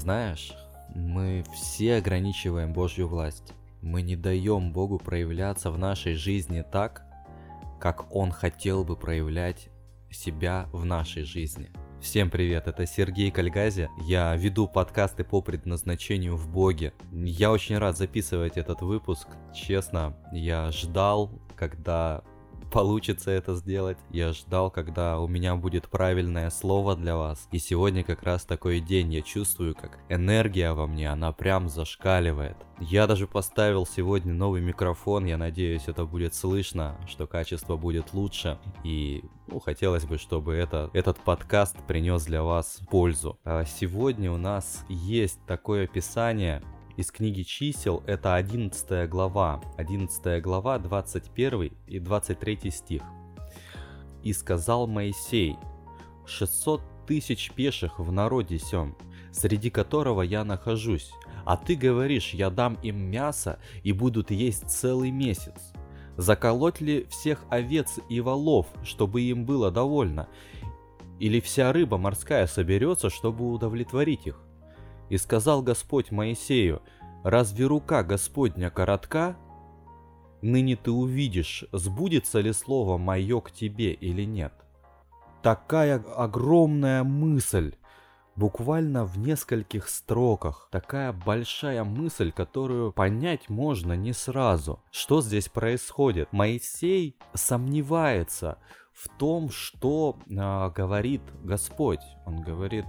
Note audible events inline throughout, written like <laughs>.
Знаешь, мы все ограничиваем Божью власть. Мы не даем Богу проявляться в нашей жизни так, как Он хотел бы проявлять себя в нашей жизни. Всем привет, это Сергей Кальгази. Я веду подкасты по предназначению в Боге. Я очень рад записывать этот выпуск. Честно, я ждал, когда получится это сделать. Я ждал, когда у меня будет правильное слово для вас. И сегодня как раз такой день. Я чувствую, как энергия во мне, она прям зашкаливает. Я даже поставил сегодня новый микрофон. Я надеюсь, это будет слышно, что качество будет лучше. И ну, хотелось бы, чтобы это, этот подкаст принес для вас пользу. А сегодня у нас есть такое описание из книги чисел это 11 глава, 11 глава, 21 и 23 стих. «И сказал Моисей, 600 тысяч пеших в народе сем, среди которого я нахожусь, а ты говоришь, я дам им мясо и будут есть целый месяц. Заколоть ли всех овец и волов, чтобы им было довольно? Или вся рыба морская соберется, чтобы удовлетворить их? И сказал Господь Моисею, «Разве рука Господня коротка? Ныне ты увидишь, сбудется ли слово мое к тебе или нет». Такая огромная мысль, буквально в нескольких строках. Такая большая мысль, которую понять можно не сразу. Что здесь происходит? Моисей сомневается в том, что э, говорит Господь. Он говорит,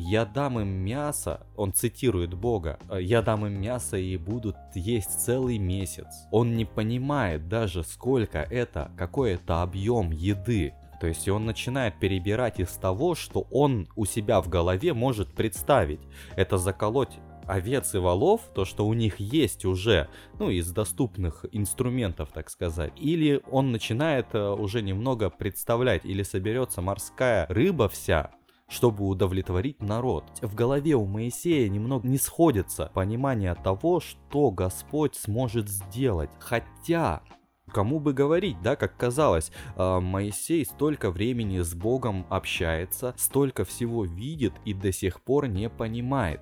я дам им мясо, он цитирует Бога, я дам им мясо и будут есть целый месяц. Он не понимает даже сколько это, какой это объем еды. То есть он начинает перебирать из того, что он у себя в голове может представить. Это заколоть овец и волов, то, что у них есть уже, ну, из доступных инструментов, так сказать. Или он начинает э, уже немного представлять, или соберется морская рыба вся, чтобы удовлетворить народ. В голове у Моисея немного не сходится понимание того, что Господь сможет сделать. Хотя Кому бы говорить, да, как казалось, а, Моисей столько времени с Богом общается, столько всего видит и до сих пор не понимает.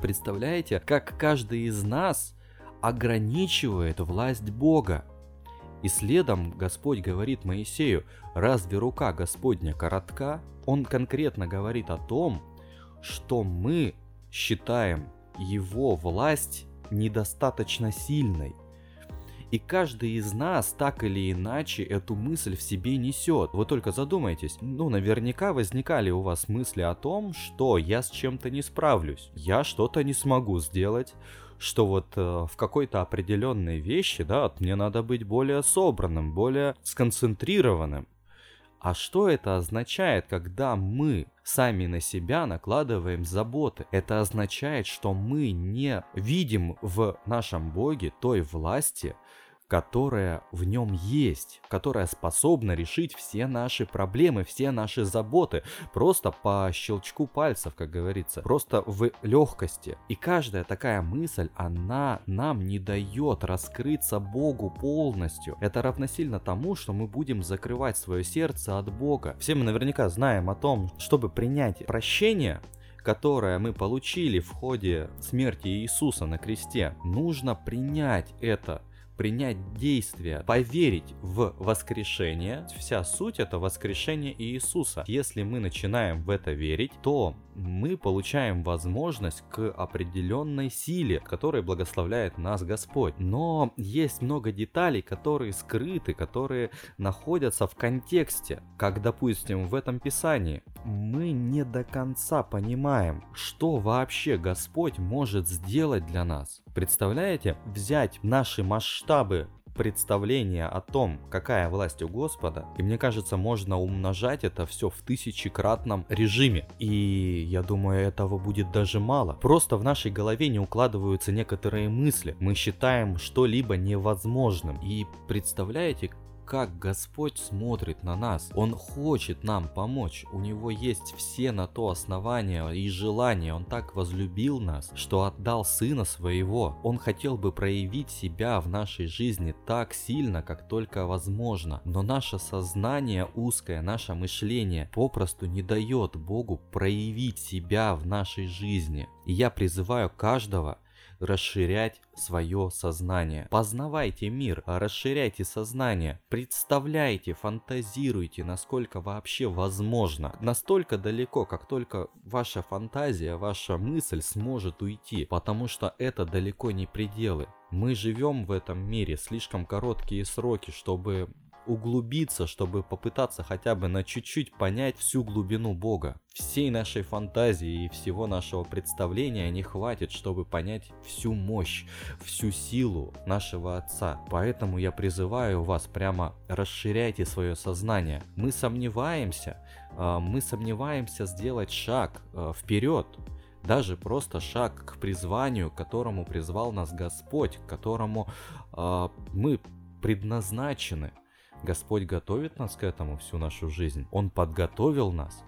Представляете, как каждый из нас ограничивает власть Бога. И следом Господь говорит Моисею, разве рука Господня коротка? Он конкретно говорит о том, что мы считаем его власть недостаточно сильной. И каждый из нас так или иначе эту мысль в себе несет. Вы только задумайтесь, ну наверняка возникали у вас мысли о том, что я с чем-то не справлюсь, я что-то не смогу сделать, что вот э, в какой-то определенной вещи, да, мне надо быть более собранным, более сконцентрированным. А что это означает, когда мы сами на себя накладываем заботы? Это означает, что мы не видим в нашем Боге той власти, которая в нем есть, которая способна решить все наши проблемы, все наши заботы, просто по щелчку пальцев, как говорится, просто в легкости. И каждая такая мысль, она нам не дает раскрыться Богу полностью. Это равносильно тому, что мы будем закрывать свое сердце от Бога. Все мы наверняка знаем о том, чтобы принять прощение, которое мы получили в ходе смерти Иисуса на кресте, нужно принять это принять действие, поверить в воскрешение. Вся суть это воскрешение Иисуса. Если мы начинаем в это верить, то мы получаем возможность к определенной силе, которой благословляет нас Господь. Но есть много деталей, которые скрыты, которые находятся в контексте. Как, допустим, в этом писании. Мы не до конца понимаем, что вообще Господь может сделать для нас. Представляете, взять наши масштабы представление о том, какая власть у Господа, и мне кажется, можно умножать это все в тысячекратном режиме. И я думаю, этого будет даже мало. Просто в нашей голове не укладываются некоторые мысли. Мы считаем что-либо невозможным. И представляете, как Господь смотрит на нас. Он хочет нам помочь. У него есть все на то основания и желания. Он так возлюбил нас, что отдал Сына Своего. Он хотел бы проявить себя в нашей жизни так сильно, как только возможно. Но наше сознание узкое, наше мышление попросту не дает Богу проявить себя в нашей жизни. И я призываю каждого расширять свое сознание. Познавайте мир, расширяйте сознание, представляйте, фантазируйте, насколько вообще возможно. Настолько далеко, как только ваша фантазия, ваша мысль сможет уйти, потому что это далеко не пределы. Мы живем в этом мире слишком короткие сроки, чтобы углубиться, чтобы попытаться хотя бы на чуть-чуть понять всю глубину Бога. Всей нашей фантазии и всего нашего представления не хватит, чтобы понять всю мощь, всю силу нашего Отца. Поэтому я призываю вас прямо расширяйте свое сознание. Мы сомневаемся, а, мы сомневаемся сделать шаг а, вперед, даже просто шаг к призванию, к которому призвал нас Господь, к которому э, мы предназначены. Господь готовит нас к этому всю нашу жизнь. Он подготовил нас,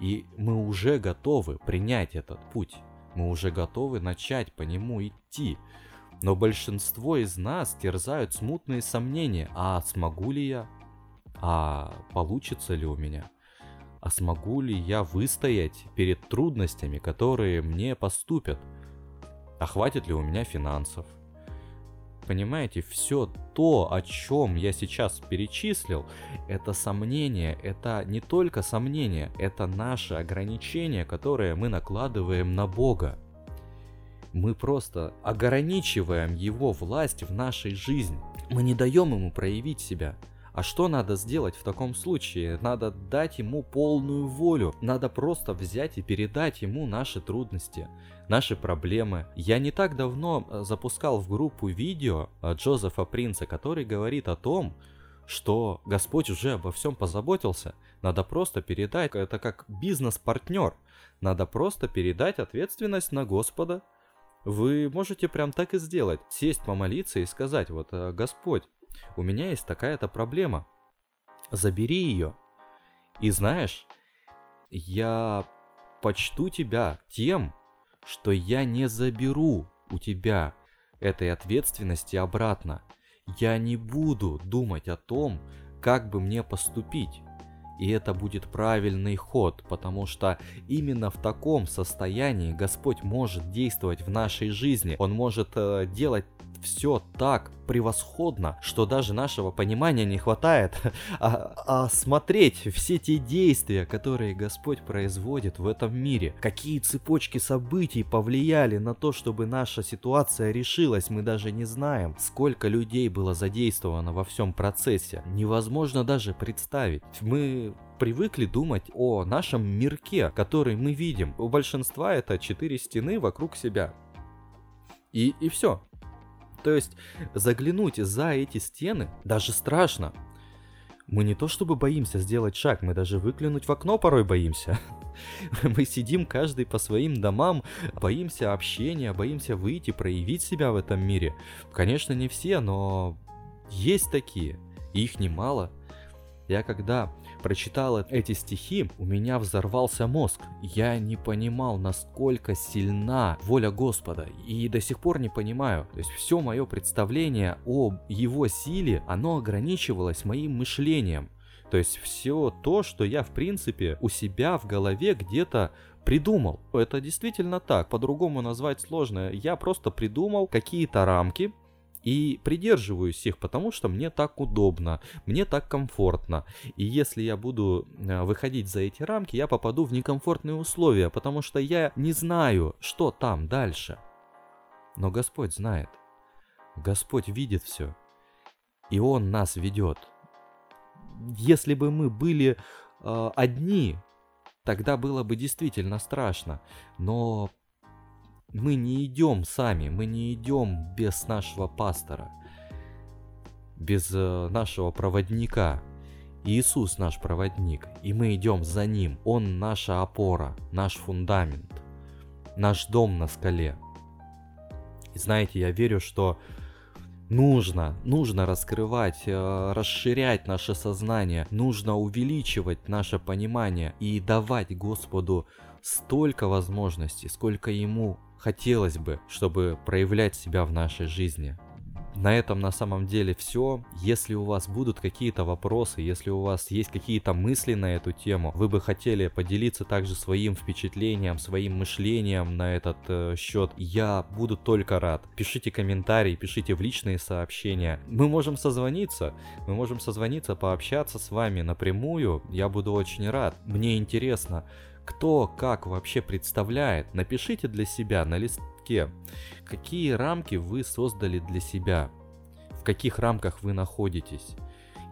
и мы уже готовы принять этот путь. Мы уже готовы начать по нему идти. Но большинство из нас терзают смутные сомнения. А смогу ли я? А получится ли у меня? А смогу ли я выстоять перед трудностями, которые мне поступят? А хватит ли у меня финансов? Понимаете, все то, о чем я сейчас перечислил, это сомнение, это не только сомнение, это наше ограничение, которое мы накладываем на Бога. Мы просто ограничиваем Его власть в нашей жизни. Мы не даем Ему проявить себя. А что надо сделать в таком случае? Надо дать ему полную волю. Надо просто взять и передать ему наши трудности, наши проблемы. Я не так давно э, запускал в группу видео э, Джозефа Принца, который говорит о том, что Господь уже обо всем позаботился. Надо просто передать, это как бизнес-партнер. Надо просто передать ответственность на Господа. Вы можете прям так и сделать. Сесть, помолиться и сказать, вот, «Э, Господь, у меня есть такая-то проблема. Забери ее. И знаешь, я почту тебя тем, что я не заберу у тебя этой ответственности обратно. Я не буду думать о том, как бы мне поступить. И это будет правильный ход, потому что именно в таком состоянии Господь может действовать в нашей жизни. Он может э, делать все так превосходно, что даже нашего понимания не хватает, <laughs> а, а смотреть все те действия, которые Господь производит в этом мире, какие цепочки событий повлияли на то, чтобы наша ситуация решилась, мы даже не знаем, сколько людей было задействовано во всем процессе, невозможно даже представить. Мы привыкли думать о нашем мирке, который мы видим. У большинства это четыре стены вокруг себя. И, и все. То есть заглянуть за эти стены даже страшно. Мы не то чтобы боимся сделать шаг, мы даже выглянуть в окно порой боимся. <laughs> Мы сидим каждый по своим домам, боимся общения, боимся выйти, проявить себя в этом мире. Конечно, не все, но есть такие, и их немало. Я когда прочитал эти стихи, у меня взорвался мозг. Я не понимал, насколько сильна воля Господа. И до сих пор не понимаю. То есть все мое представление о его силе, оно ограничивалось моим мышлением. То есть все то, что я в принципе у себя в голове где-то придумал. Это действительно так, по-другому назвать сложно. Я просто придумал какие-то рамки, и придерживаюсь их, потому что мне так удобно, мне так комфортно. И если я буду э, выходить за эти рамки, я попаду в некомфортные условия, потому что я не знаю, что там дальше. Но Господь знает. Господь видит все. И Он нас ведет. Если бы мы были э, одни, тогда было бы действительно страшно. Но мы не идем сами, мы не идем без нашего пастора, без э, нашего проводника. Иисус наш проводник, и мы идем за Ним. Он наша опора, наш фундамент, наш дом на скале. И знаете, я верю, что нужно, нужно раскрывать, э, расширять наше сознание, нужно увеличивать наше понимание и давать Господу столько возможностей, сколько Ему хотелось бы, чтобы проявлять себя в нашей жизни. На этом на самом деле все. Если у вас будут какие-то вопросы, если у вас есть какие-то мысли на эту тему, вы бы хотели поделиться также своим впечатлением, своим мышлением на этот э, счет, я буду только рад. Пишите комментарии, пишите в личные сообщения. Мы можем созвониться, мы можем созвониться, пообщаться с вами напрямую. Я буду очень рад. Мне интересно, кто как вообще представляет. Напишите для себя на лист листке. Какие рамки вы создали для себя? В каких рамках вы находитесь?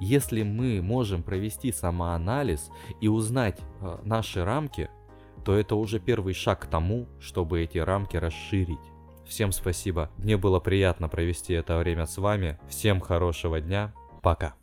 Если мы можем провести самоанализ и узнать э, наши рамки, то это уже первый шаг к тому, чтобы эти рамки расширить. Всем спасибо. Мне было приятно провести это время с вами. Всем хорошего дня. Пока.